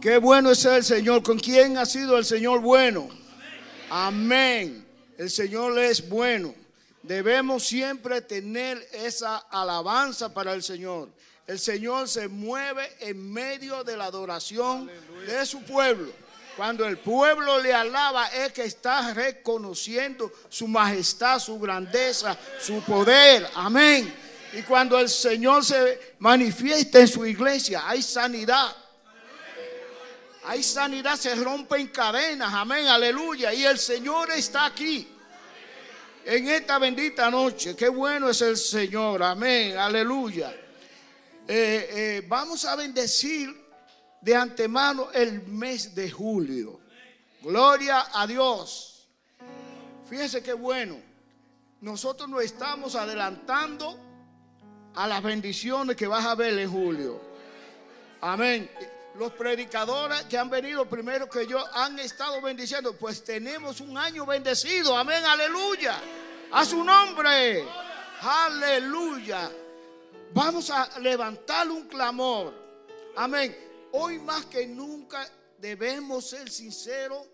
Qué bueno es el Señor. ¿Con quién ha sido el Señor bueno? Amén. El Señor es bueno. Debemos siempre tener esa alabanza para el Señor. El Señor se mueve en medio de la adoración de su pueblo. Cuando el pueblo le alaba es que está reconociendo su majestad, su grandeza, su poder. Amén. Y cuando el Señor se manifiesta en su iglesia, hay sanidad. Hay sanidad, se rompen cadenas. Amén, aleluya. Y el Señor está aquí. En esta bendita noche. Qué bueno es el Señor. Amén, aleluya. Eh, eh, vamos a bendecir de antemano el mes de julio. Gloria a Dios. Fíjese qué bueno. Nosotros nos estamos adelantando a las bendiciones que vas a ver en julio. Amén. Los predicadores que han venido primero que yo han estado bendiciendo, pues tenemos un año bendecido. Amén, aleluya. A su nombre. Aleluya. Vamos a levantar un clamor. Amén. Hoy más que nunca debemos ser sinceros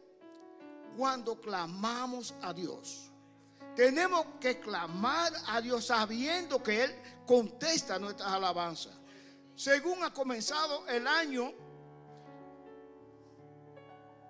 cuando clamamos a Dios. Tenemos que clamar a Dios sabiendo que Él contesta nuestras alabanzas. Según ha comenzado el año,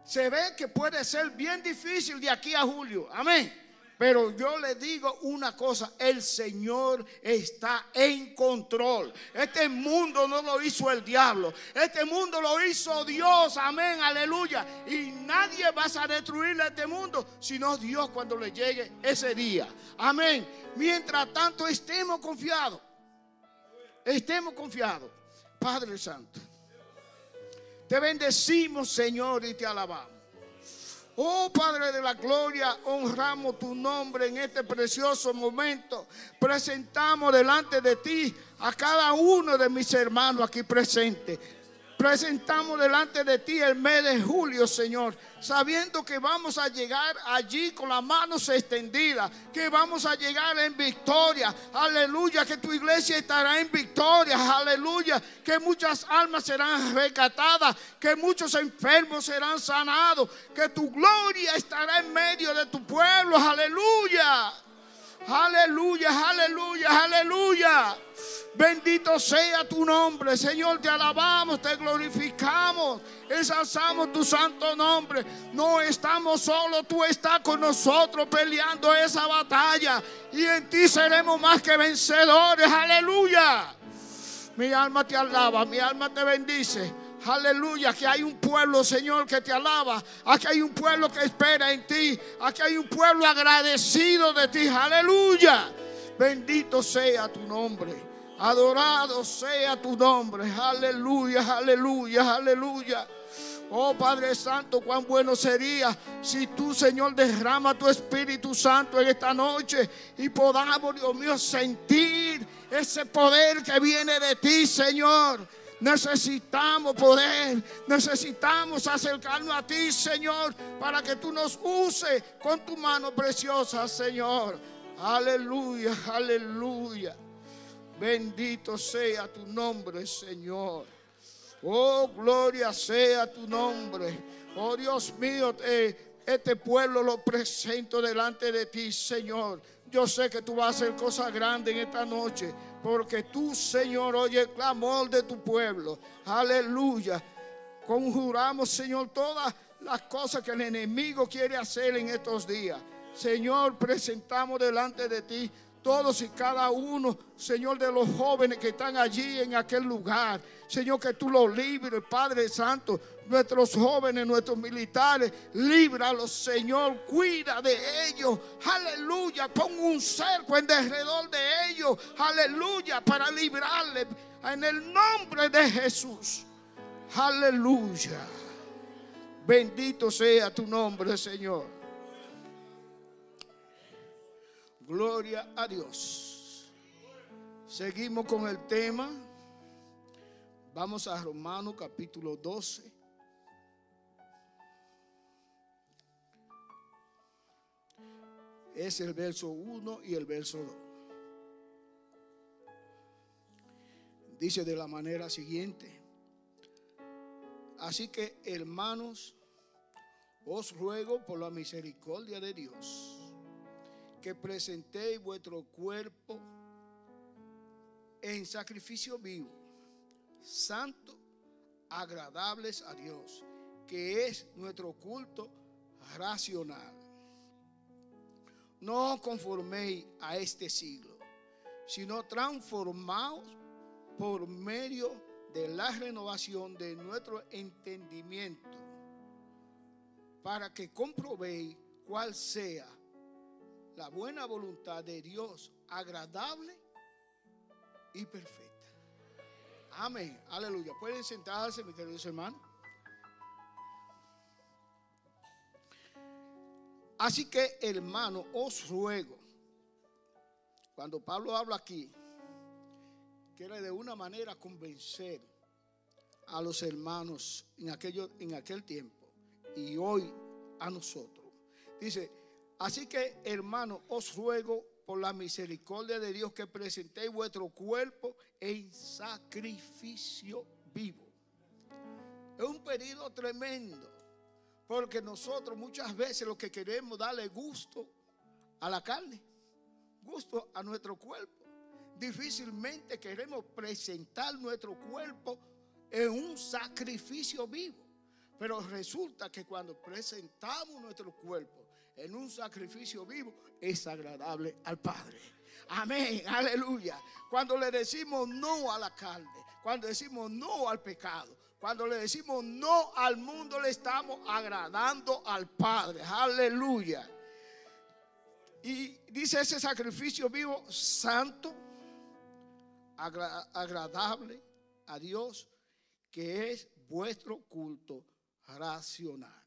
se ve que puede ser bien difícil de aquí a julio. Amén. Pero yo le digo una cosa, el Señor está en control. Este mundo no lo hizo el diablo, este mundo lo hizo Dios, amén, aleluya. Y nadie va a destruir este mundo, sino Dios cuando le llegue ese día. Amén. Mientras tanto estemos confiados, estemos confiados. Padre Santo, te bendecimos Señor y te alabamos. Oh Padre de la Gloria, honramos tu nombre en este precioso momento. Presentamos delante de ti a cada uno de mis hermanos aquí presentes presentamos delante de ti el mes de julio, Señor, sabiendo que vamos a llegar allí con las manos extendidas, que vamos a llegar en victoria. Aleluya, que tu iglesia estará en victoria. Aleluya, que muchas almas serán rescatadas, que muchos enfermos serán sanados, que tu gloria estará en medio de tu pueblo. Aleluya. Aleluya, aleluya, aleluya. Bendito sea tu nombre, Señor, te alabamos, te glorificamos, ensalzamos tu santo nombre. No estamos solos, tú estás con nosotros peleando esa batalla y en ti seremos más que vencedores. Aleluya. Mi alma te alaba, mi alma te bendice. Aleluya, que hay un pueblo, Señor, que te alaba. Aquí hay un pueblo que espera en ti. Aquí hay un pueblo agradecido de ti. Aleluya. Bendito sea tu nombre. Adorado sea tu nombre. Aleluya, aleluya, aleluya. Oh Padre Santo, cuán bueno sería si tú, Señor, derrama tu Espíritu Santo en esta noche y podamos, Dios mío, sentir ese poder que viene de ti, Señor. Necesitamos poder, necesitamos acercarnos a ti, Señor, para que tú nos uses con tu mano preciosa, Señor. Aleluya, aleluya. Bendito sea tu nombre, Señor. Oh, gloria sea tu nombre. Oh, Dios mío, este pueblo lo presento delante de ti, Señor. Yo sé que tú vas a hacer cosas grandes en esta noche, porque tú, Señor, oye el clamor de tu pueblo. Aleluya. Conjuramos, Señor, todas las cosas que el enemigo quiere hacer en estos días. Señor, presentamos delante de ti todos y cada uno, Señor, de los jóvenes que están allí en aquel lugar. Señor, que tú los libres, Padre Santo. Nuestros jóvenes, nuestros militares, líbralos, Señor. Cuida de ellos. Aleluya. Pon un cerco en derredor de ellos. Aleluya. Para librarles en el nombre de Jesús. Aleluya. Bendito sea tu nombre, Señor. Gloria a Dios. Seguimos con el tema. Vamos a Romanos capítulo 12. Es el verso 1 y el verso 2. Dice de la manera siguiente. Así que, hermanos, os ruego por la misericordia de Dios que presentéis vuestro cuerpo en sacrificio vivo, santo, agradables a Dios, que es nuestro culto racional. No conforméis a este siglo, sino transformaos por medio de la renovación de nuestro entendimiento, para que comprobéis cuál sea la buena voluntad de Dios, agradable y perfecta. Amén. Aleluya. Pueden sentarse, mis queridos hermanos. Así que, hermano, os ruego, cuando Pablo habla aquí, quiere de una manera convencer a los hermanos en, en aquel tiempo y hoy a nosotros. Dice, así que, hermano, os ruego por la misericordia de Dios que presentéis vuestro cuerpo en sacrificio vivo. Es un pedido tremendo, porque nosotros muchas veces lo que queremos darle gusto a la carne, gusto a nuestro cuerpo. Difícilmente queremos presentar nuestro cuerpo en un sacrificio vivo. Pero resulta que cuando presentamos nuestro cuerpo en un sacrificio vivo, es agradable al Padre. Amén, aleluya. Cuando le decimos no a la carne, cuando decimos no al pecado, cuando le decimos no al mundo, le estamos agradando al Padre. Aleluya. Y dice ese sacrificio vivo, santo, agradable a Dios, que es vuestro culto racional.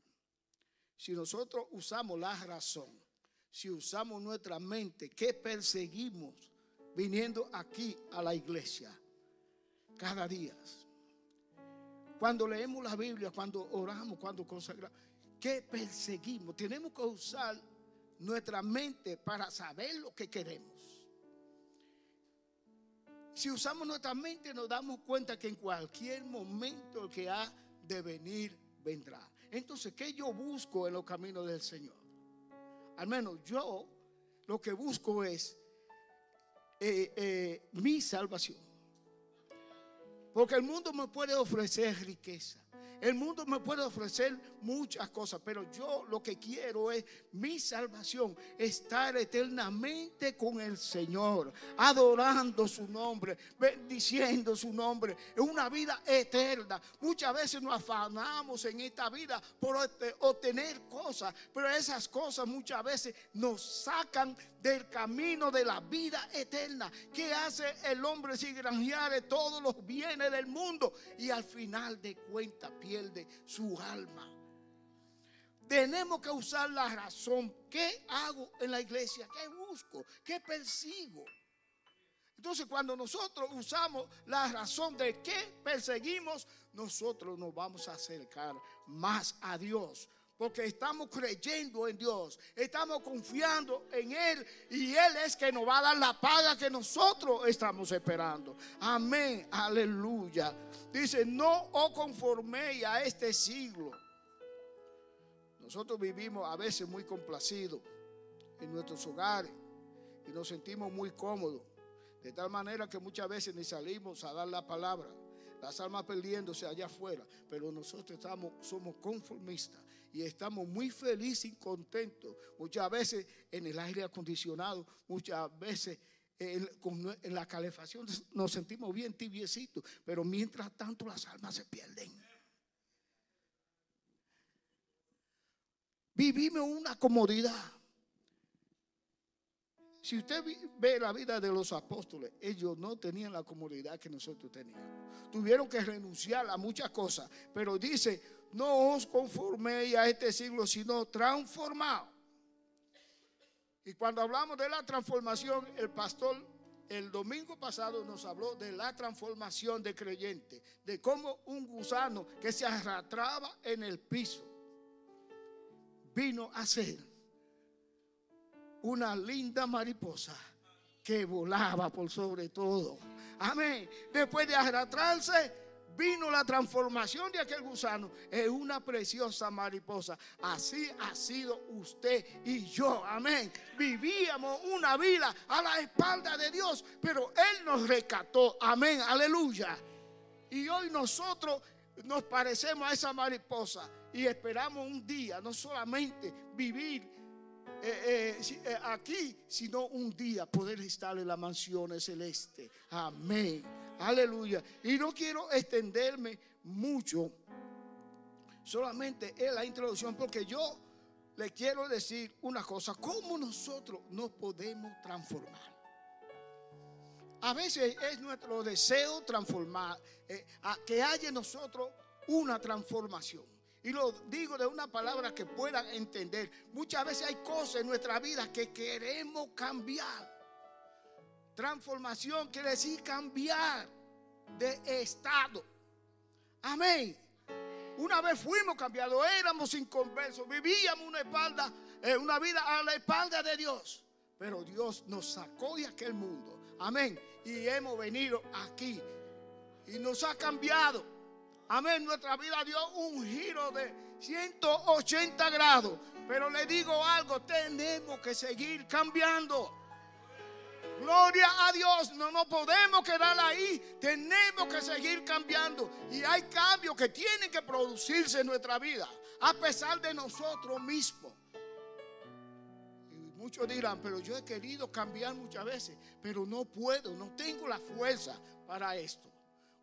Si nosotros usamos la razón, si usamos nuestra mente, ¿qué perseguimos viniendo aquí a la iglesia cada día? Cuando leemos la Biblia, cuando oramos, cuando consagramos, ¿qué perseguimos? Tenemos que usar nuestra mente para saber lo que queremos. Si usamos nuestra mente nos damos cuenta que en cualquier momento que ha de venir vendrá. Entonces, ¿qué yo busco en los caminos del Señor? Al menos yo lo que busco es eh, eh, mi salvación. Porque el mundo me puede ofrecer riqueza. El mundo me puede ofrecer muchas cosas, pero yo lo que quiero es mi salvación, estar eternamente con el Señor, adorando su nombre, bendiciendo su nombre, una vida eterna. Muchas veces nos afanamos en esta vida por obtener cosas, pero esas cosas muchas veces nos sacan del camino de la vida eterna. ¿Qué hace el hombre si granjeare todos los bienes del mundo y al final de cuentas pierde su alma? Tenemos que usar la razón. ¿Qué hago en la iglesia? ¿Qué busco? ¿Qué persigo? Entonces cuando nosotros usamos la razón de qué perseguimos, nosotros nos vamos a acercar más a Dios porque estamos creyendo en Dios, estamos confiando en Él y Él es que nos va a dar la paga que nosotros estamos esperando. Amén, aleluya. Dice, no os conforméis a este siglo. Nosotros vivimos a veces muy complacidos en nuestros hogares y nos sentimos muy cómodos. De tal manera que muchas veces ni salimos a dar la palabra. Las almas perdiéndose allá afuera. Pero nosotros estamos, somos conformistas y estamos muy felices y contentos. Muchas veces en el aire acondicionado, muchas veces en, la calefacción nos sentimos bien tibiecitos, pero mientras tanto las almas se pierden. Vivimos una comodidad. Si usted ve la vida de los apóstoles, ellos no tenían la comodidad que nosotros teníamos. Tuvieron que renunciar a muchas cosas, pero dice, no os conforméis a este siglo, sino transformaos. Y cuando hablamos de la transformación, el pastor el domingo pasado nos habló de la transformación de creyente, de cómo un gusano que se arrastraba en el piso vino a ser una linda mariposa que volaba por sobre todo. Amén. Después de arrastrarse, vino la transformación de aquel gusano en una preciosa mariposa. Así ha sido usted y yo. Amén. Vivíamos una vida a la espalda de Dios, pero Él nos rescató. Amén. Aleluya. Y hoy nosotros nos parecemos a esa mariposa y esperamos un día, no solamente vivir eh, eh, eh, aquí, sino un día poder estar en la mansión celeste. Amén. Aleluya. Y no quiero extenderme mucho, solamente en la introducción, porque yo le quiero decir una cosa, cómo nosotros nos podemos transformar. A veces es nuestro deseo transformar, eh, que haya en nosotros una transformación. Y lo digo de una palabra que puedan entender. Muchas veces hay cosas en nuestra vida que queremos cambiar. Transformación quiere decir cambiar de estado. Amén. Una vez fuimos cambiados, éramos inconversos, vivíamos una espalda, eh, una vida a la espalda de Dios. Pero Dios nos sacó de aquel mundo. Amén. Y hemos venido aquí. Y nos ha cambiado. Amén. Nuestra vida dio un giro de 180 grados. Pero le digo algo, tenemos que seguir cambiando. Gloria a Dios, no nos podemos quedar ahí, tenemos que seguir cambiando. Y hay cambios que tienen que producirse en nuestra vida, a pesar de nosotros mismos. Y muchos dirán, pero yo he querido cambiar muchas veces, pero no puedo, no tengo la fuerza para esto.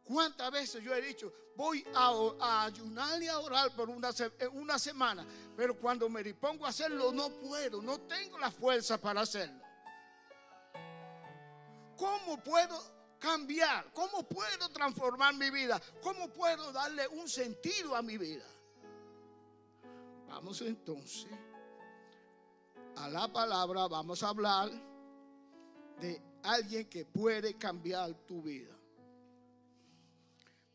¿Cuántas veces yo he dicho, voy a, ayunar y a orar por una, una semana, pero cuando me dispongo a hacerlo no puedo, no tengo la fuerza para hacerlo? ¿Cómo puedo cambiar? ¿Cómo puedo transformar mi vida? ¿Cómo puedo darle un sentido a mi vida? Vamos entonces a la palabra, vamos a hablar de alguien que puede cambiar tu vida.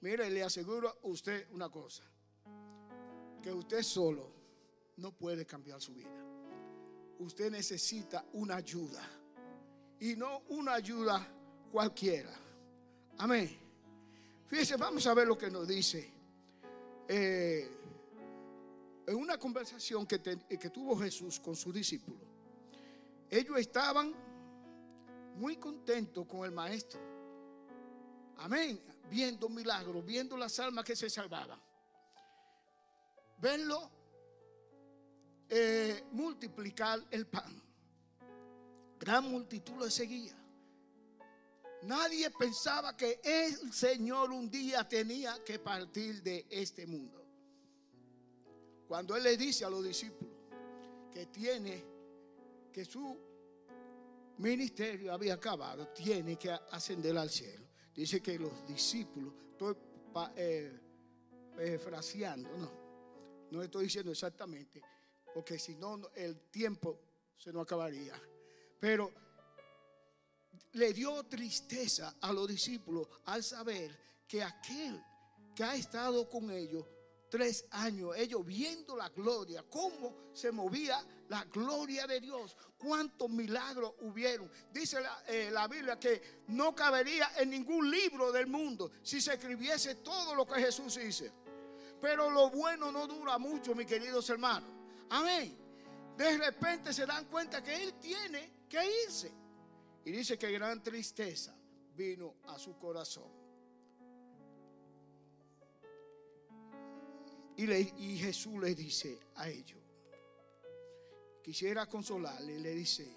Mire, le aseguro a usted una cosa, que usted solo no puede cambiar su vida. Usted necesita una ayuda y no una ayuda cualquiera. Amén. Fíjese, vamos a ver lo que nos dice. Eh, en una conversación que, que tuvo Jesús con sus discípulos, ellos estaban muy contentos con el maestro. Amén. Viendo milagros, viendo las almas que se salvaban. Verlo eh, multiplicar el pan. Gran multitud lo seguía. Nadie pensaba que el Señor un día tenía que partir de este mundo. Cuando Él le dice a los discípulos que tiene, que su ministerio había acabado, tiene que ascender al cielo. Dice que los discípulos, estoy eh, fraseando, no, no estoy diciendo exactamente, porque si no el tiempo se nos acabaría. Pero le dio tristeza a los discípulos al saber que aquel que ha estado con ellos tres años, ellos viendo la gloria, cómo se movía la gloria de Dios, cuántos milagros hubieron. Dice la, eh, la, Biblia que no cabería en ningún libro del mundo si se escribiese todo lo que Jesús dice. Pero lo bueno no dura mucho, mis queridos hermanos. Amén. De repente se dan cuenta que Él tiene ¿Qué hice? Y dice que gran tristeza vino a su corazón. Y Jesús le dice a ellos, quisiera consolarle, le dice,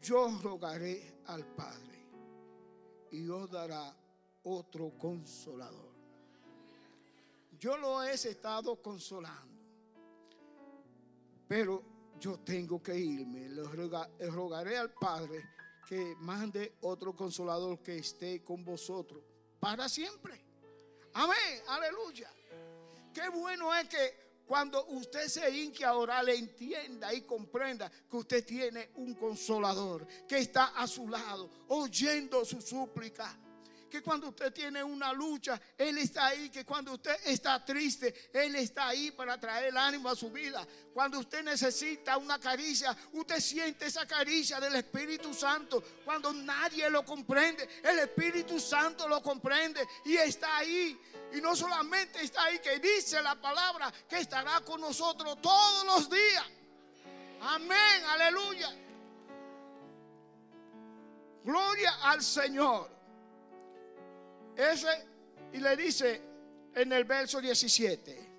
yo rogaré al Padre y os dará otro consolador. Yo lo he estado consolando, pero yo tengo que irme. Le rogaré al Padre que mande otro consolador que esté con vosotros para siempre. Amén, aleluya. Qué bueno es que cuando usted se hinque ahora le entienda y comprenda que usted tiene un consolador que está a su lado, oyendo su súplica que cuando usted tiene una lucha, Él está ahí, que cuando usted está triste, Él está ahí para traer el ánimo a su vida. Cuando usted necesita una caricia, usted siente esa caricia del Espíritu Santo. Cuando nadie lo comprende, el Espíritu Santo lo comprende y está ahí. Y no solamente está ahí, que dice la palabra que estará con nosotros todos los días. Amén, aleluya. Gloria al Señor. Ese, y le dice en el verso 17,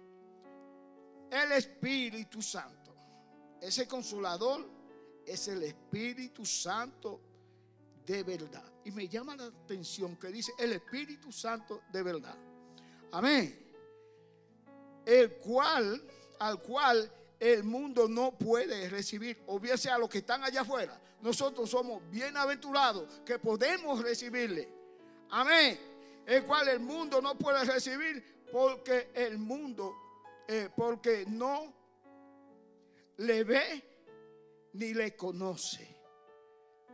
el Espíritu Santo, ese consolador es el Espíritu Santo de verdad. Y me llama la atención que dice el Espíritu Santo de verdad. Amén. El cual, al cual el mundo no puede recibir, o bien sea los que están allá afuera. Nosotros somos bienaventurados que podemos recibirle. Amén. El cual el mundo no puede recibir porque el mundo, eh, porque no le ve ni le conoce.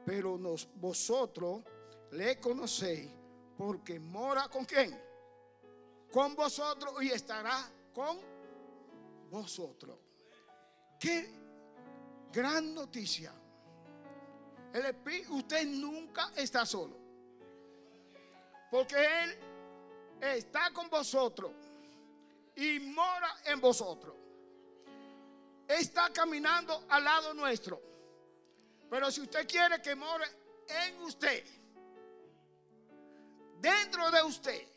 Pero vosotros le conocéis porque mora con quién? Con vosotros y estará con vosotros. Qué gran noticia. El Espíritu, usted nunca está solo. Porque Él está con vosotros y mora en vosotros. Está caminando al lado nuestro. Pero si usted quiere que more en usted, dentro de usted,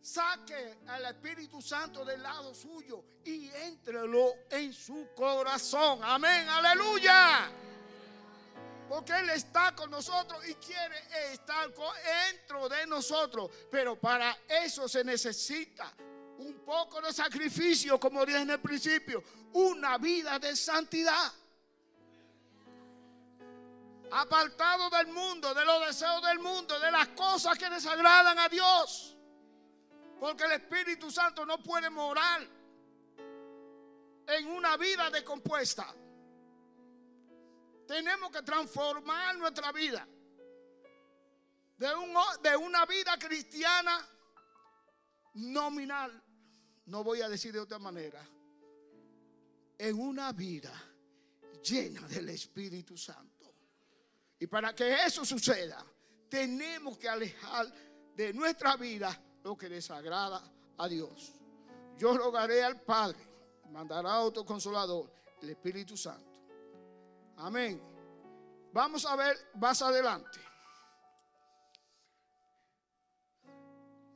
saque al Espíritu Santo del lado suyo y entrelo en su corazón. Amén, aleluya. Porque Él está con nosotros y quiere estar dentro de nosotros. Pero para eso se necesita un poco de sacrificio, como dije en el principio, una vida de santidad. Apartado del mundo, de los deseos del mundo, de las cosas que desagradan a Dios. Porque el Espíritu Santo no puede morar en una vida decompuesta. Tenemos que transformar nuestra vida de, una vida cristiana nominal, no voy a decir de otra manera, en una vida llena del Espíritu Santo. Y para que eso suceda, tenemos que alejar de nuestra vida lo que desagrada a Dios. Yo rogaré al Padre, mandará otro consolador, el Espíritu Santo. Amén. Vamos a ver más adelante.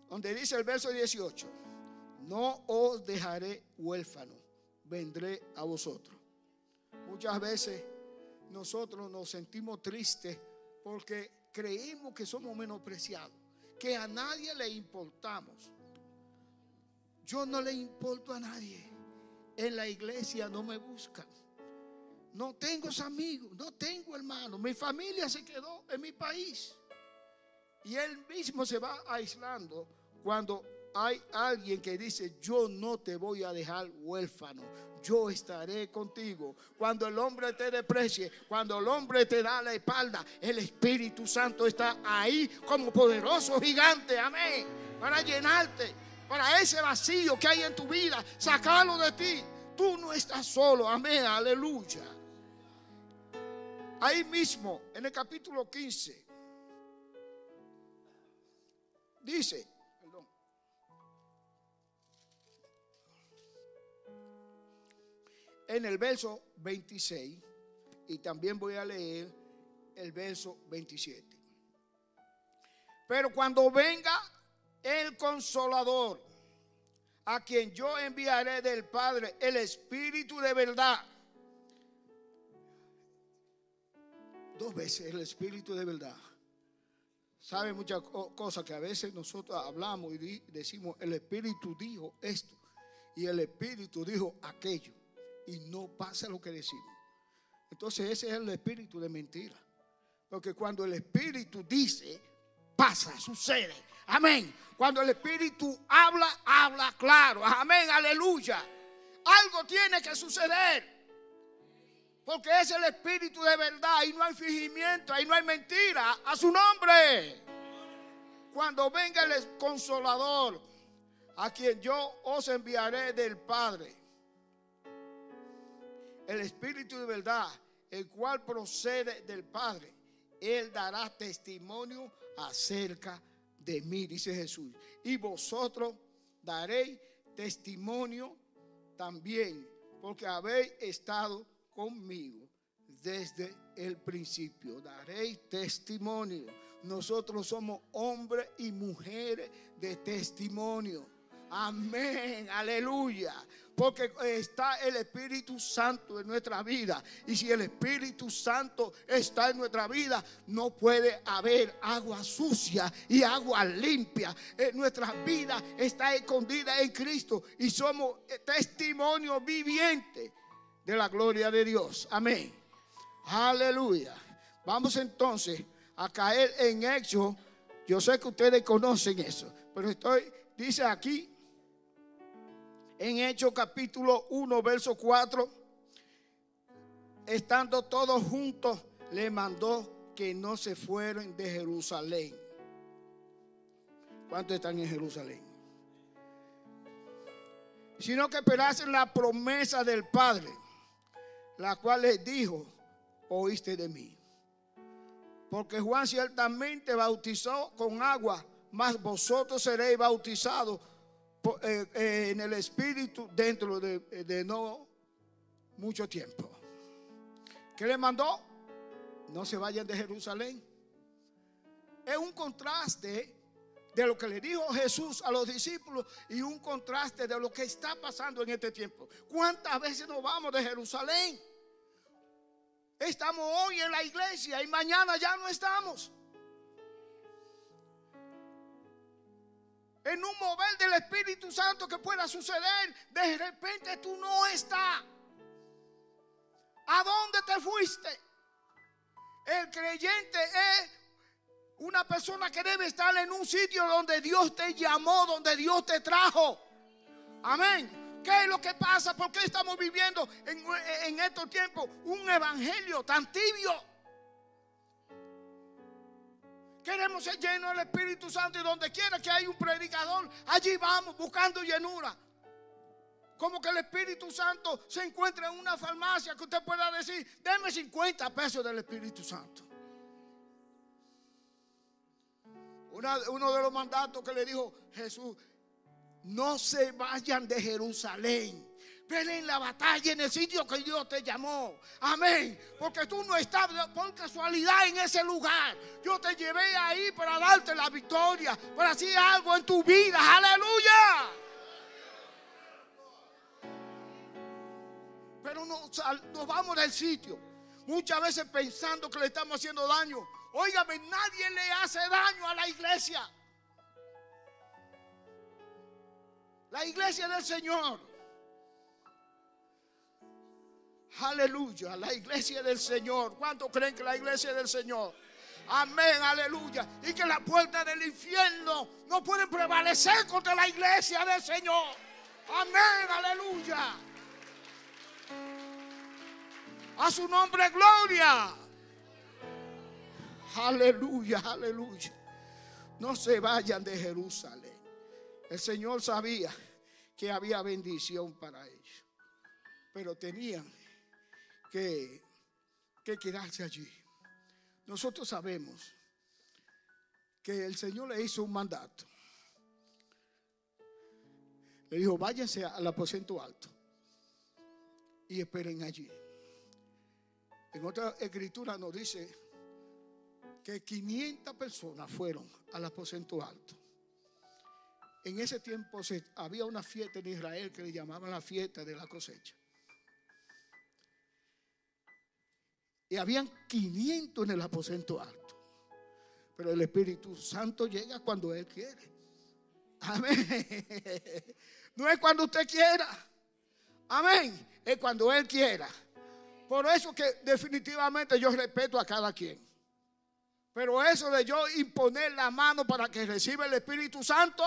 Donde dice el verso 18, no os dejaré huérfano, vendré a vosotros. Muchas veces nosotros nos sentimos tristes porque creemos que somos menospreciados que a nadie le importamos. Yo no le importo a nadie. En la iglesia no me buscan. No tengo amigos, no tengo hermanos. Mi familia se quedó en mi país. Y él mismo se va aislando cuando hay alguien que dice, yo no te voy a dejar huérfano, yo estaré contigo. Cuando el hombre te desprecie, cuando el hombre te da la espalda, el Espíritu Santo está ahí como poderoso gigante, amén, para llenarte, para ese vacío que hay en tu vida, sacarlo de ti. Tú no estás solo, amén, aleluya. Ahí mismo, en el capítulo 15, dice, en el verso 26 y también voy a leer el verso 27. Pero cuando venga el consolador, a quien yo enviaré del Padre, el Espíritu de verdad. Dos veces el Espíritu de verdad. Sabe muchas cosas que a veces nosotros hablamos y decimos, el Espíritu dijo esto y el Espíritu dijo aquello y no pasa lo que decimos. Entonces ese es el espíritu de mentira. Porque cuando el espíritu dice, pasa, sucede. Amén. Cuando el espíritu habla, habla claro. Amén, aleluya. Algo tiene que suceder. Porque es el espíritu de verdad. Y no hay fingimiento, ahí no hay mentira. A su nombre. cuando venga el consolador, a quien yo os enviaré del Padre, el Espíritu de verdad, el cual procede del Padre, Él dará testimonio acerca de mí, dice Jesús. Y vosotros daréis testimonio también, porque habéis estado conmigo desde el principio. Daréis testimonio. Nosotros somos hombres y mujeres de testimonio. Amén, aleluya. Porque está el Espíritu Santo en nuestra vida. Y si el Espíritu Santo está en nuestra vida, no puede haber agua sucia y agua limpia. En nuestra vida está escondida en Cristo. Y somos testimonio viviente de la gloria de Dios. Amén. Aleluya. Vamos entonces a caer en hecho. Yo sé que ustedes conocen eso, pero estoy, dice aquí, en Hechos capítulo 1, verso 4, estando todos juntos, le mandó que no se fueran de Jerusalén. ¿Cuántos están en Jerusalén? Sino que esperasen la promesa del Padre, la cual les dijo, oíste de mí. Porque Juan ciertamente bautizó con agua, mas vosotros seréis bautizados eh, eh, en el Espíritu dentro de, no mucho tiempo. ¿Qué le mandó? No se vayan de Jerusalén. Es un contraste de lo que le dijo Jesús a los discípulos y un contraste de lo que está pasando en este tiempo. ¿Cuántas veces nos vamos de Jerusalén? Estamos hoy en la iglesia y mañana ya no estamos. en un mover del Espíritu Santo que pueda suceder, de repente tú no estás. ¿A dónde te fuiste? El creyente es una persona que debe estar en un sitio donde Dios te llamó, donde Dios te trajo. Amén. ¿Qué es lo que pasa? ¿Por qué estamos viviendo en, en estos tiempos un evangelio tan tibio? Queremos ser llenos del Espíritu Santo y donde quiera que hay un predicador, allí vamos buscando llenura. Como que el Espíritu Santo se encuentra en una farmacia que usted pueda decir, deme 50 pesos del Espíritu Santo. uno de los mandatos que le dijo Jesús, no se vayan de Jerusalén en la batalla en el sitio que Dios te llamó. Amén. Porque tú no estás por casualidad en ese lugar. Yo te llevé ahí para darte la victoria, para hacer algo en tu vida. Aleluya. Pero nos, vamos del sitio. Muchas veces pensando que le estamos haciendo daño. Óigame, nadie le hace daño a la iglesia. La iglesia del Señor. Aleluya, la iglesia del Señor. ¿Cuántos creen que la iglesia del Señor? Amén, aleluya. Y que la puerta del infierno no pueden prevalecer contra la iglesia del Señor. Amén, aleluya. A su nombre, gloria. Aleluya, aleluya. No se vayan de Jerusalén. El Señor sabía que había bendición para ellos. Pero tenían que, quedarse allí. Nosotros sabemos que el Señor le hizo un mandato. Le dijo, váyanse al aposento alto y esperen allí. En otra escritura nos dice que 500 personas fueron al aposento alto. En ese tiempo se, había una fiesta en Israel que le llamaban la fiesta de la cosecha. Y habían 500 en el aposento alto. Pero el Espíritu Santo llega cuando Él quiere. Amén. No es cuando usted quiera. Amén. Es cuando Él quiera. Por eso que definitivamente yo respeto a cada quien. Pero eso de yo imponer la mano para que reciba el Espíritu Santo,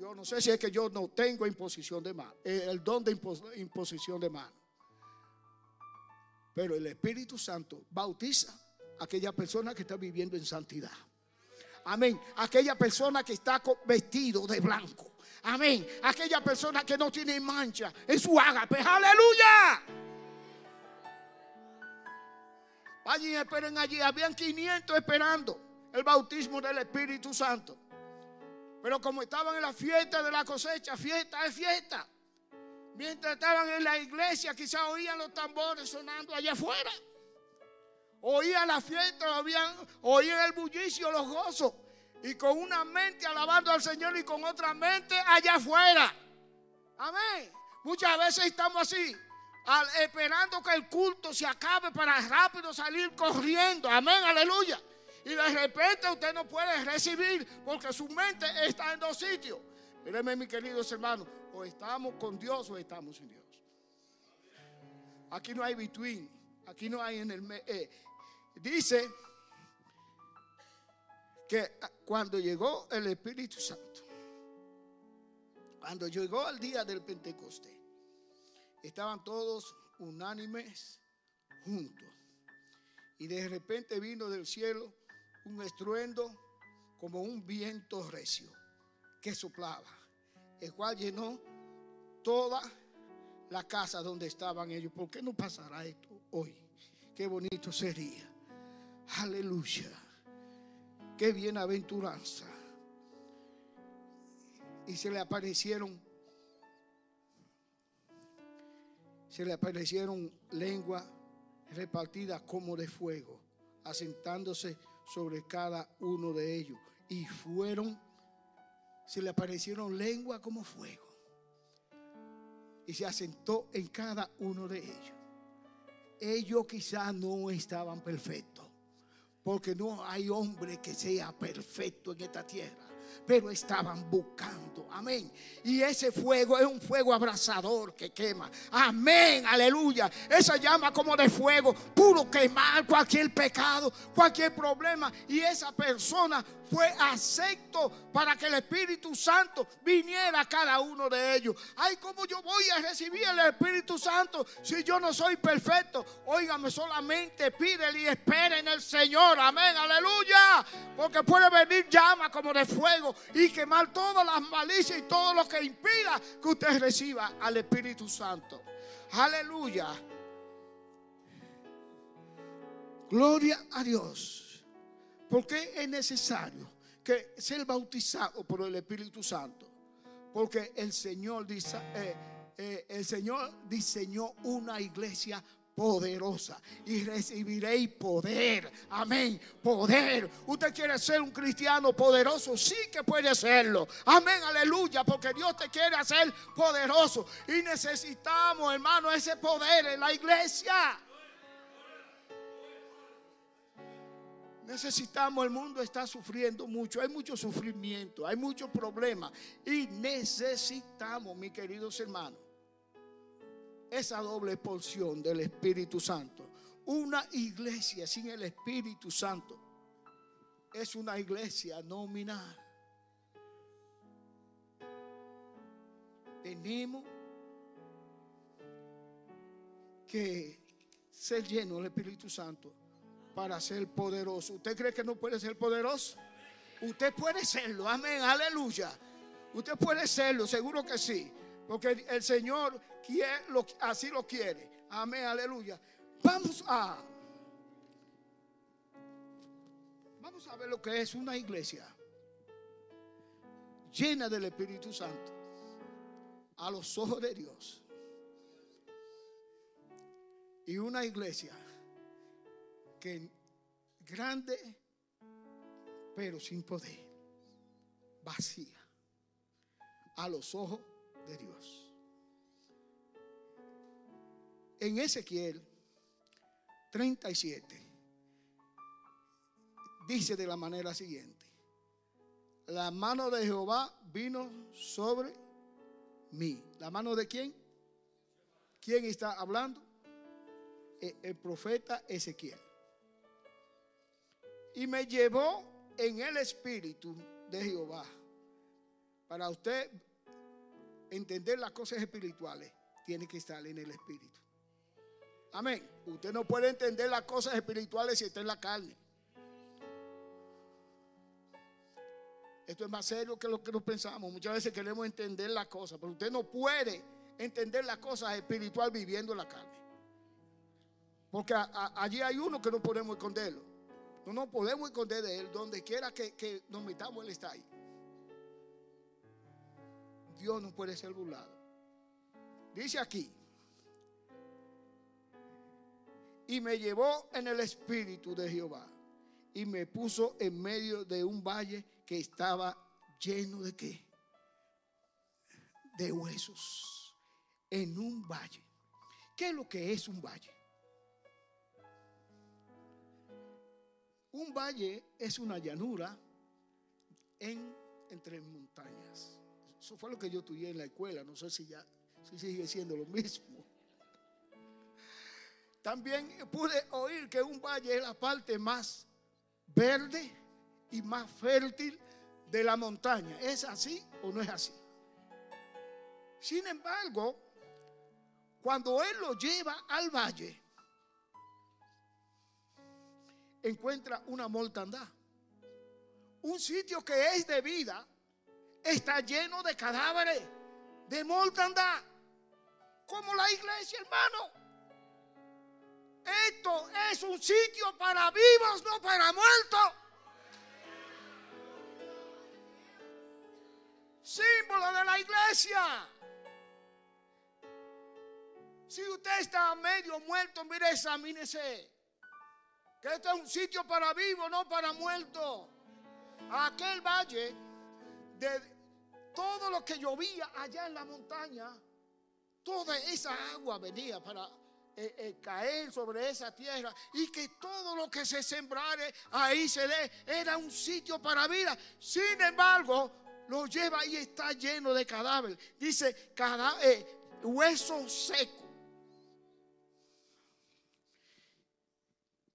Yo no sé si es que yo no tengo imposición de mano, eh, el don de imposición de mano. Pero el Espíritu Santo bautiza Aquella persona que está viviendo en santidad. Amén. Aquella persona que está vestido de blanco. Amén. Aquella persona que no tiene mancha en su ágape. Aleluya. Allí esperen allí. Habían 500 esperando el bautismo del Espíritu Santo. Pero como estaban en la fiesta de la cosecha, fiesta es fiesta. Mientras estaban en la iglesia, quizás oían los tambores sonando allá afuera. Oían la fiesta, oían, oían el bullicio, los gozos. Y con una mente alabando al Señor y con otra mente allá afuera. Amén. Muchas veces estamos así, esperando que el culto se acabe para rápido salir corriendo. Amén, aleluya. Y de repente usted no puede recibir porque su mente está en dos sitios. Mírenme, mis queridos hermanos, o estamos con Dios o estamos sin Dios. Aquí no hay between, aquí no hay en el... Eh, dice que cuando llegó el Espíritu Santo, cuando llegó el día del Pentecostés, estaban todos unánimes juntos. Y de repente vino del cielo un estruendo como un viento recio que soplaba, el cual llenó toda la casa donde estaban ellos. ¿Por qué no pasará esto hoy? Qué bonito sería. Aleluya qué bienaventuranza. Y se le aparecieron, se le aparecieron lenguas repartidas como de fuego, asentándose sobre cada uno de ellos. Y fueron, se le aparecieron lenguas como fuego. Y se asentó en cada uno de ellos. Ellos quizás no estaban perfectos porque no hay hombre que sea perfecto en esta tierra pero estaban buscando. Amén. Y ese fuego es un fuego abrasador que quema. Amén, aleluya. Esa llama como de fuego, puro quemar cualquier pecado, cualquier problema. Y esa persona fue acepto para que el Espíritu Santo viniera a cada uno de ellos. Ay, ¿cómo yo voy a recibir el Espíritu Santo si yo no soy perfecto? Óigame, solamente pídele y espere en el Señor. Amén, aleluya. Porque puede venir llama como de fuego y quemar todas las malicias y todo lo que impida que usted reciba al Espíritu Santo. Aleluya. Gloria a Dios. Porque es necesario que ser bautizado por el Espíritu Santo. Porque el Señor, eh, eh, el Señor diseñó una iglesia poderosa y recibiréis poder. Amén. Poder. ¿Usted quiere ser un cristiano poderoso? Sí que puede serlo. Amén. Aleluya. Porque Dios te quiere hacer poderoso. Y necesitamos, hermano, ese poder en la iglesia. Necesitamos, el mundo está sufriendo mucho, hay mucho sufrimiento, hay muchos problemas y necesitamos, mis queridos hermanos, esa doble porción del Espíritu Santo. Una iglesia sin el Espíritu Santo es una iglesia nominal. Tenemos que ser lleno del Espíritu Santo para ser poderoso. ¿Usted cree que no puede ser poderoso? Usted puede serlo, amén, aleluya. Usted puede serlo, seguro que sí. Porque el Señor quiere, así lo quiere. Amén, aleluya. Vamos a. Vamos a ver lo que es una iglesia llena del Espíritu Santo a los ojos de Dios. Y una iglesia que grande pero sin poder, vacía a los ojos de Dios. En Ezequiel 37 dice de la manera siguiente, la mano de Jehová vino sobre mí. ¿La mano de quién? ¿Quién está hablando? E, el profeta Ezequiel. Y me llevó en el espíritu de Jehová. Para usted entender las cosas espirituales, tiene que estar en el Espíritu. Amén. Usted no puede entender las cosas espirituales si está en la carne. Esto es más serio que lo que nos pensamos. Muchas veces queremos entender las cosas, pero usted no puede entender las cosas espirituales viviendo en la carne. Porque allí hay uno que no podemos esconderlo. No nos podemos esconder de él. Donde quiera que, que nos metamos, él está ahí. Dios no puede ser burlado. Dice aquí. Y me llevó en el espíritu de Jehová. Y me puso en medio de un valle que estaba lleno de qué? De huesos. En un valle. ¿Qué es lo que es un valle? Un valle es una llanura en, entre montañas. Eso fue lo que yo estudié en la escuela. No sé si ya si sigue siendo lo mismo. También pude oír que un valle es la parte más verde y más fértil de la montaña. ¿Es así o no es así? Sin embargo, cuando Él lo lleva al valle, encuentra una mortandad. Un sitio que es de vida está lleno de cadáveres, de mortandad, como la iglesia, hermano. Esto es un sitio para vivos, no para muertos. símbolo de la iglesia. Si usted está medio muerto, mire, examínese. Que este es un sitio para vivo, no para muerto. Aquel valle de todo lo que llovía allá en la montaña, toda esa agua venía para eh, eh, caer sobre esa tierra y que todo lo que se sembrare ahí se dé. Era un sitio para vida. Sin embargo, lo lleva y está lleno de cadáveres. Dice, cada, eh, hueso seco.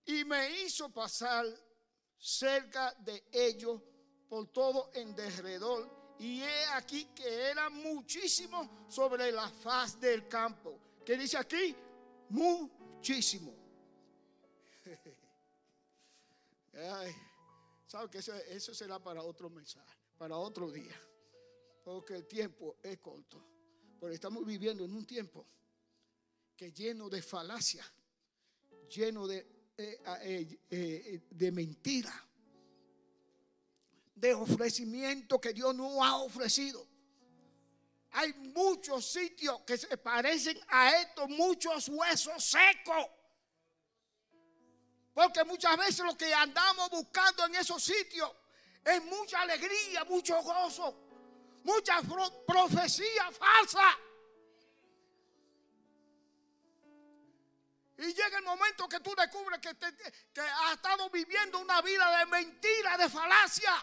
Y me hizo pasar cerca de ellos por todo en derredor. Y he aquí que eran muchísimos sobre la faz del campo. ¿Qué dice aquí? Muchísimo. ¿Sabe que eso, eso será para otro mensaje? para otro día, porque el tiempo es corto. Pero estamos viviendo en un tiempo que lleno de falacia, lleno de, eh, eh, eh, de mentira, de ofrecimiento que Dios no ha ofrecido. Hay muchos sitios que se parecen a estos, muchos huesos secos. Porque muchas veces lo que andamos buscando en esos sitios es mucha alegría, mucho gozo, mucha profecía falsa. Y llega el momento que tú descubres que, que has estado viviendo una vida de mentira, de falacia.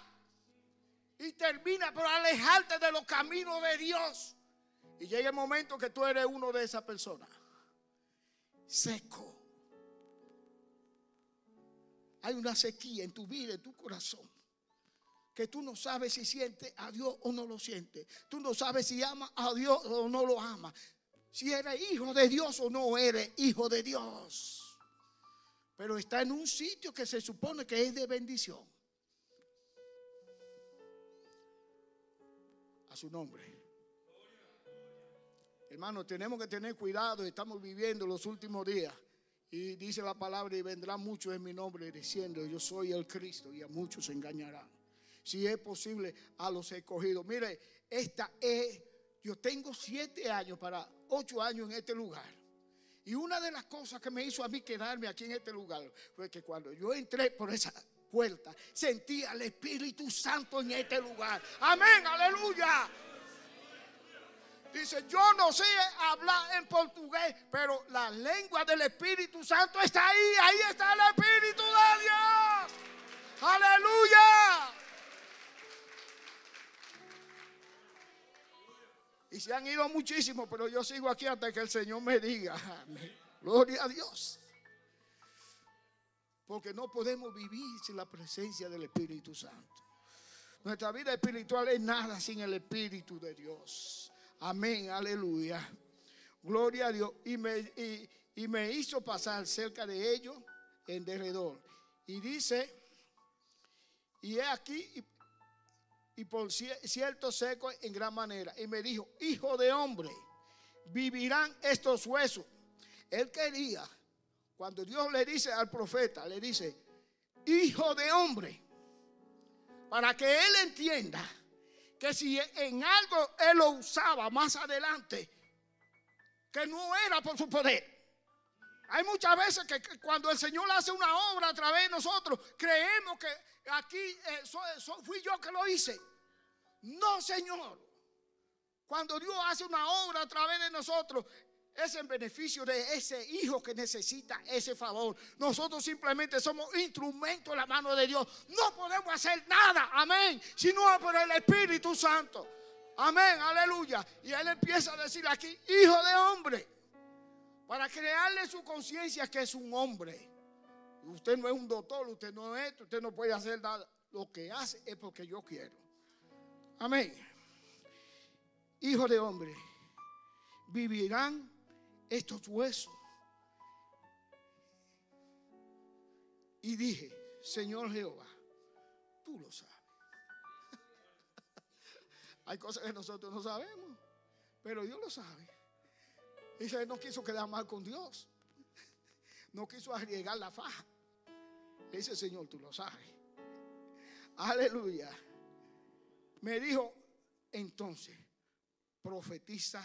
Y termina por alejarte de los caminos de Dios. Y llega el momento que tú eres uno de esas personas. Seco. Hay una sequía en tu vida, en tu corazón que tú no sabes si siente a Dios o no lo siente. Tú no sabes si ama a Dios o no lo ama. Si eres hijo de Dios o no eres hijo de Dios. Pero está en un sitio que se supone que es de bendición. A su nombre. Hermano, tenemos que tener cuidado. Estamos viviendo los últimos días. Y dice la palabra, y vendrá muchos en mi nombre diciendo, yo soy el Cristo, y a muchos se engañarán si es posible, a los escogidos. Mire, esta es, yo tengo siete años para ocho años en este lugar. Y una de las cosas que me hizo a mí quedarme aquí en este lugar fue que cuando yo entré por esa puerta, sentí al Espíritu Santo en este lugar. Amén, aleluya. Dice, yo no sé hablar en portugués, pero la lengua del Espíritu Santo está ahí. Ahí está el Espíritu de Dios. Aleluya. Y se han ido muchísimos, pero yo sigo aquí hasta que el Señor me diga. Gloria a Dios. Porque no podemos vivir sin la presencia del Espíritu Santo. Nuestra vida espiritual es nada sin el Espíritu de Dios. Amén, aleluya. Gloria a Dios. Y, me, y me hizo pasar cerca de ellos en derredor. Y dice, y he aquí, y, por cierto seco en gran manera. Y me dijo, hijo de hombre, vivirán estos huesos. Él quería, cuando Dios le dice al profeta, le dice, hijo de hombre, para que él entienda que si en algo él lo usaba más adelante, que no era por su poder. Hay muchas veces que, cuando el Señor hace una obra a través de nosotros, creemos que aquí eh, fui yo que lo hice. No, Señor. Cuando Dios hace una obra a través de nosotros, es en beneficio de ese hijo que necesita ese favor. Nosotros simplemente somos instrumentos en la mano de Dios. No podemos hacer nada, amén, si no por el Espíritu Santo. Amén, aleluya. Y él empieza a decir aquí, hijo de hombre, para crearle su conciencia que es un hombre. Usted no es un doctor, usted no es esto, usted no puede hacer nada. Lo que hace es porque yo quiero. Amén. Hijo de hombre, vivirán estos huesos. Y dije, Señor Jehová, tú lo sabes. Hay cosas que nosotros no sabemos, pero Dios lo sabe. Dice, no quiso quedar mal con Dios. No quiso arriesgar la faja. Dice, Señor, tú lo sabes. Aleluya. Me dijo, entonces, profetiza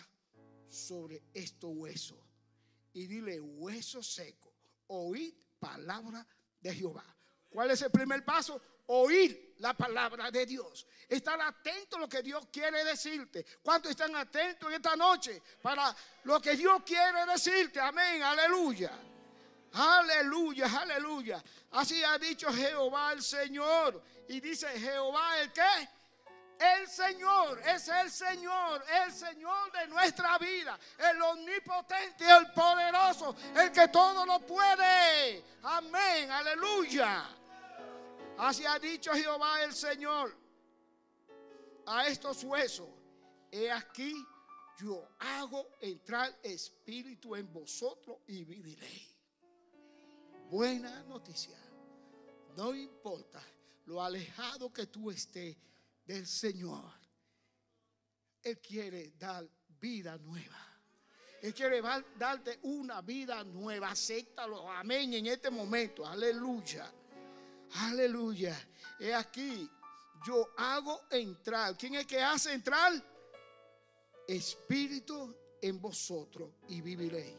sobre estos huesos y dile hueso seco, oíd palabra de Jehová. ¿Cuál es el primer paso? Oír la palabra de Dios. Estar atento a lo que Dios quiere decirte. ¿Cuántos están atentos en esta noche para lo que Dios quiere decirte? Amén, aleluya. Aleluya, aleluya. Así ha dicho Jehová el Señor. Y dice Jehová el qué? El Señor es el Señor, el Señor de nuestra vida, el omnipotente, el poderoso, el que todo lo puede. Amén, aleluya. Así ha dicho Jehová el Señor a estos huesos. He aquí, yo hago entrar espíritu en vosotros y viviréis. Buena noticia. No importa lo alejado que tú estés del Señor. Él quiere dar vida nueva. Él quiere darte una vida nueva. Acéptalo. Amén. En este momento. Aleluya. Aleluya. He aquí. Yo hago entrar. ¿Quién es que hace entrar? Espíritu en vosotros y viviréis.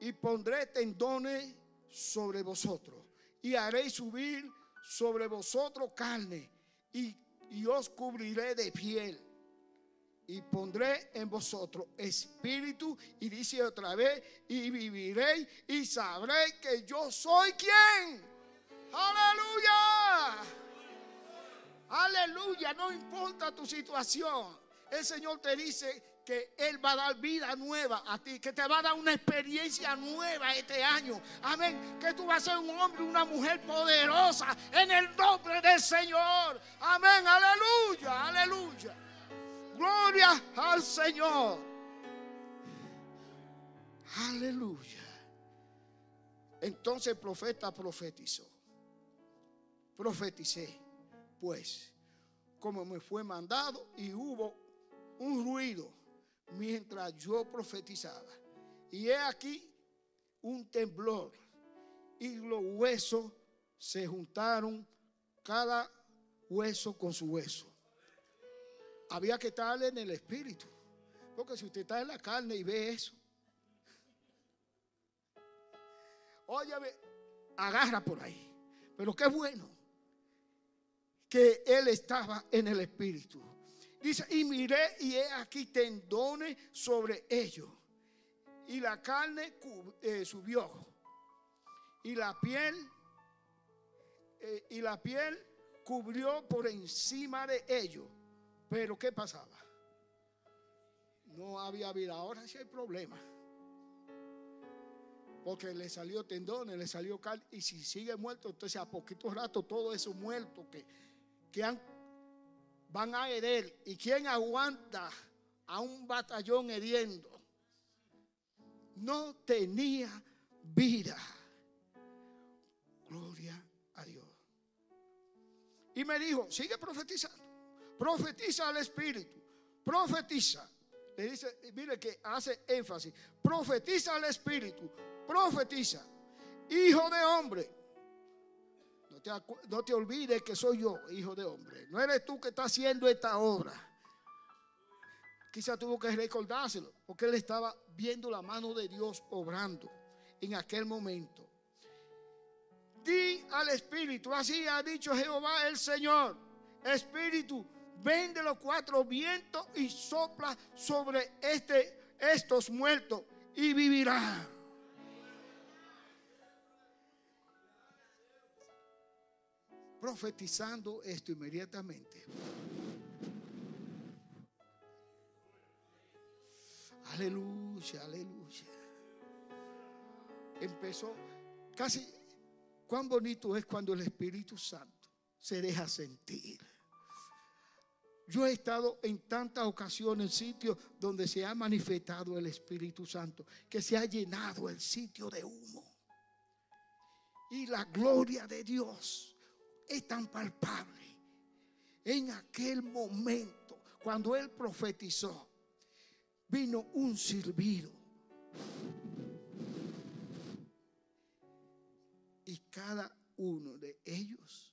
Y pondré tendones sobre vosotros. Y haré subir sobre vosotros carne. Y y os cubriré de piel y pondré en vosotros espíritu y dice otra vez y viviréis y sabréis que yo soy quien. Aleluya. Aleluya, no importa tu situación. El Señor te dice que Él va a dar vida nueva a ti, que te va a dar una experiencia nueva este año. Amén. Que tú vas a ser un hombre, una mujer poderosa en el nombre del Señor. Amén. Aleluya, aleluya. Gloria al Señor. Aleluya. Entonces el profeta profetizó. Profeticé, pues, como me fue mandado y hubo un ruido mientras yo profetizaba. Y he aquí un temblor y los huesos se juntaron cada hueso con su hueso. Había que estar en el espíritu. Porque si usted está en la carne y ve eso, óyame, agarra por ahí. Pero qué bueno que él estaba en el espíritu. Dice, y miré y he aquí tendones sobre ellos. Y la carne eh, subió. Y la piel, eh, y la piel cubrió por encima de ellos. Pero ¿qué pasaba? No había vida. Ahora sí hay problema. Porque le salió tendones, le salió carne. Y si sigue muerto, entonces a poquito rato todo eso muerto que, que han van a herir. ¿Y quién aguanta a un batallón heriendo? no tenía vida. Gloria a Dios. Y me dijo, sigue profetizando. Profetiza al Espíritu. Profetiza. Le dice, mire que hace énfasis. Profetiza al Espíritu. Profetiza. Hijo de hombre. No te, olvides que soy yo, hijo de hombre. No eres tú que estás haciendo esta obra. Quizá tuvo que recordárselo, porque él estaba viendo la mano de Dios obrando en aquel momento. Di al Espíritu, así ha dicho Jehová el Señor. Espíritu, ven de los cuatro vientos y sopla sobre este, estos muertos y vivirán. Profetizando esto inmediatamente. Aleluya, aleluya. Empezó casi, cuán bonito es cuando el Espíritu Santo se deja sentir. Yo he estado en tantas ocasiones en sitios donde se ha manifestado el Espíritu Santo, que se ha llenado el sitio de humo. Y la gloria de Dios es tan palpable. En aquel momento, cuando Él profetizó, vino un silbido. Y cada uno de ellos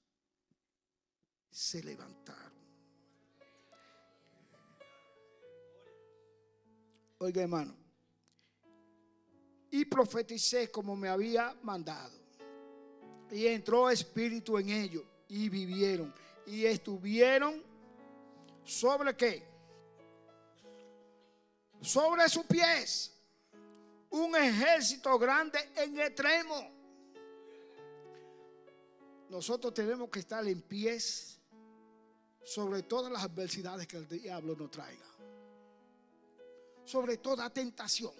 se levantaron. Oiga hermano, y profeticé como me había mandado. Y entró espíritu en ellos y vivieron. Y estuvieron sobre qué? sobre sus pies un ejército grande en extremo. Nosotros tenemos que estar en pies sobre todas las adversidades que el diablo nos traiga. Sobre toda tentación.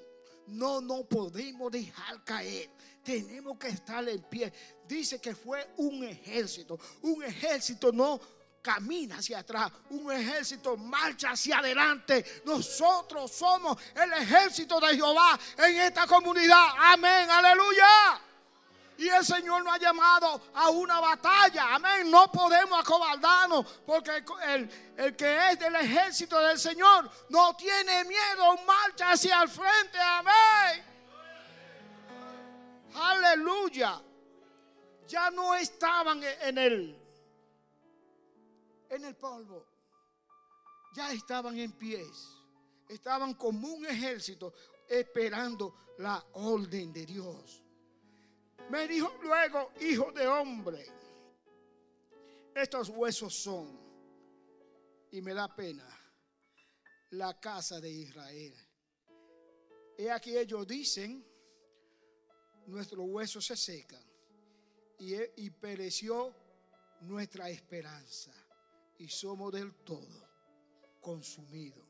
No nos podemos dejar caer. Tenemos que estar en pie. Dice que fue un ejército. Un ejército no camina hacia atrás, un ejército marcha hacia adelante. Nosotros somos el ejército de Jehová en esta comunidad. Amén, aleluya. Y el Señor nos ha llamado a una batalla. Amén. No podemos acobardarnos porque el, el, que es del ejército del Señor no tiene miedo, marcha hacia el frente. Amén. Aleluya. Ya no estaban en el en el polvo. Ya estaban en pies. Estaban como un ejército esperando la orden de Dios. Me dijo luego, hijo de hombre, estos huesos son, y me da pena, la casa de Israel. He aquí ellos dicen, nuestros huesos se secan y, y pereció nuestra esperanza y somos del todo consumidos.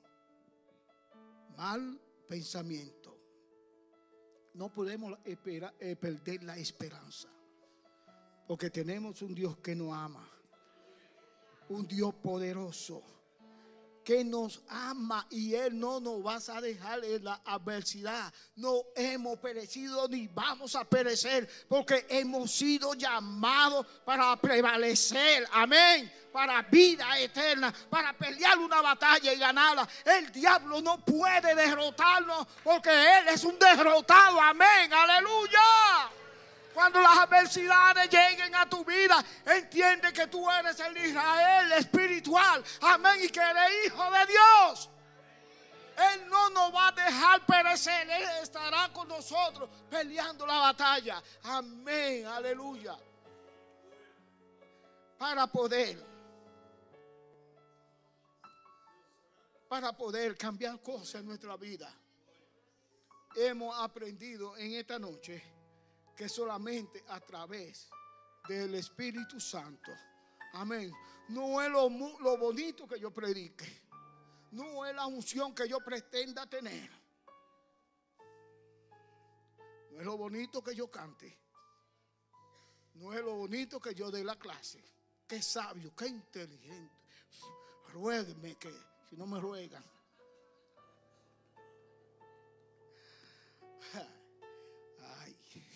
Mal pensamiento. No podemos esperar, eh, perder la esperanza. Porque tenemos un Dios que nos ama. Un Dios poderoso que nos ama y Él no nos va a dejar en la adversidad. No hemos perecido ni vamos a perecer porque hemos sido llamados para prevalecer. Amén. Para vida eterna, para pelear una batalla y ganarla. El diablo no puede derrotarnos porque Él es un derrotado. Amén. Aleluya. Cuando las adversidades lleguen a tu vida, entiende que tú eres el Israel espiritual. Amén. Y que eres hijo de Dios. Él no nos va a dejar perecer. Él estará con nosotros peleando la batalla. Amén. Aleluya. Para poder. Para poder cambiar cosas en nuestra vida. Hemos aprendido en esta noche que solamente a través del Espíritu Santo. Amén. No es lo, bonito que yo predique. No es la unción que yo pretenda tener. No es lo bonito que yo cante. No es lo bonito que yo dé la clase. Qué sabio, qué inteligente. Ruégueme que si no me ruegan.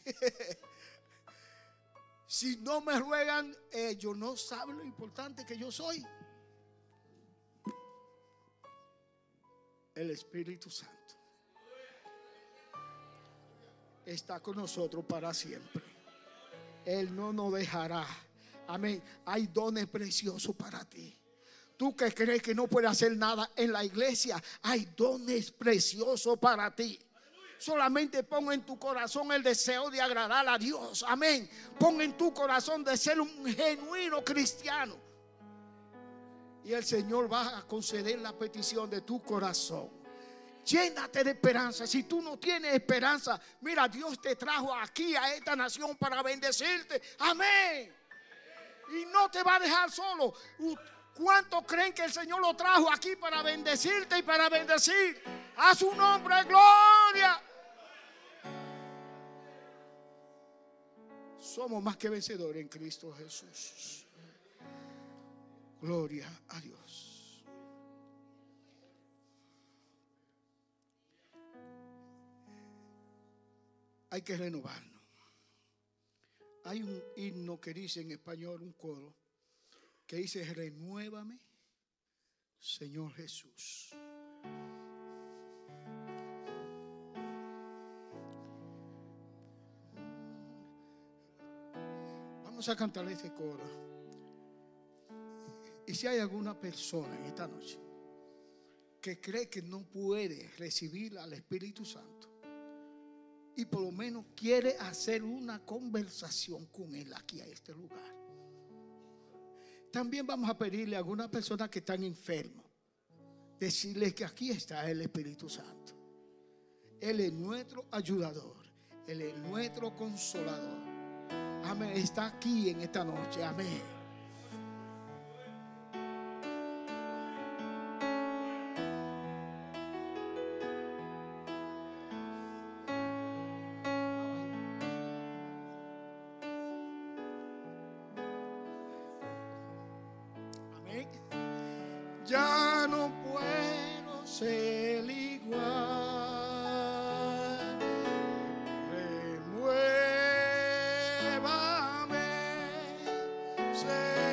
si no me ruegan, ellos no saben lo importante que yo soy. El Espíritu Santo está con nosotros para siempre. Él no nos dejará. Amén. Hay dones preciosos para ti. Tú que crees que no puedes hacer nada en la iglesia, hay dones preciosos para ti. Solamente pon en tu corazón el deseo de agradar a Dios. Amén. Pon en tu corazón de ser un genuino cristiano. Y el Señor va a conceder la petición de tu corazón. Llénate de esperanza. Si tú no tienes esperanza, mira, Dios te trajo aquí a esta nación para bendecirte. Amén. Y no te va a dejar solo. ¿Cuántos creen que el Señor lo trajo aquí para bendecirte y para bendecir a su nombre? Gloria. Somos más que vencedores en Cristo Jesús. Gloria a Dios. Hay que renovarnos. Hay un himno que dice en español, un coro, que dice, renuévame, Señor Jesús. Vamos a cantar este coro. Y si hay alguna persona en esta noche que cree que no puede recibir al Espíritu Santo y por lo menos quiere hacer una conversación con Él aquí a este lugar. También vamos a pedirle a algunas personas que están enfermos, decirles que aquí está el Espíritu Santo. Él es nuestro ayudador, Él es nuestro consolador. Amén. Está aquí en esta noche. Amén. say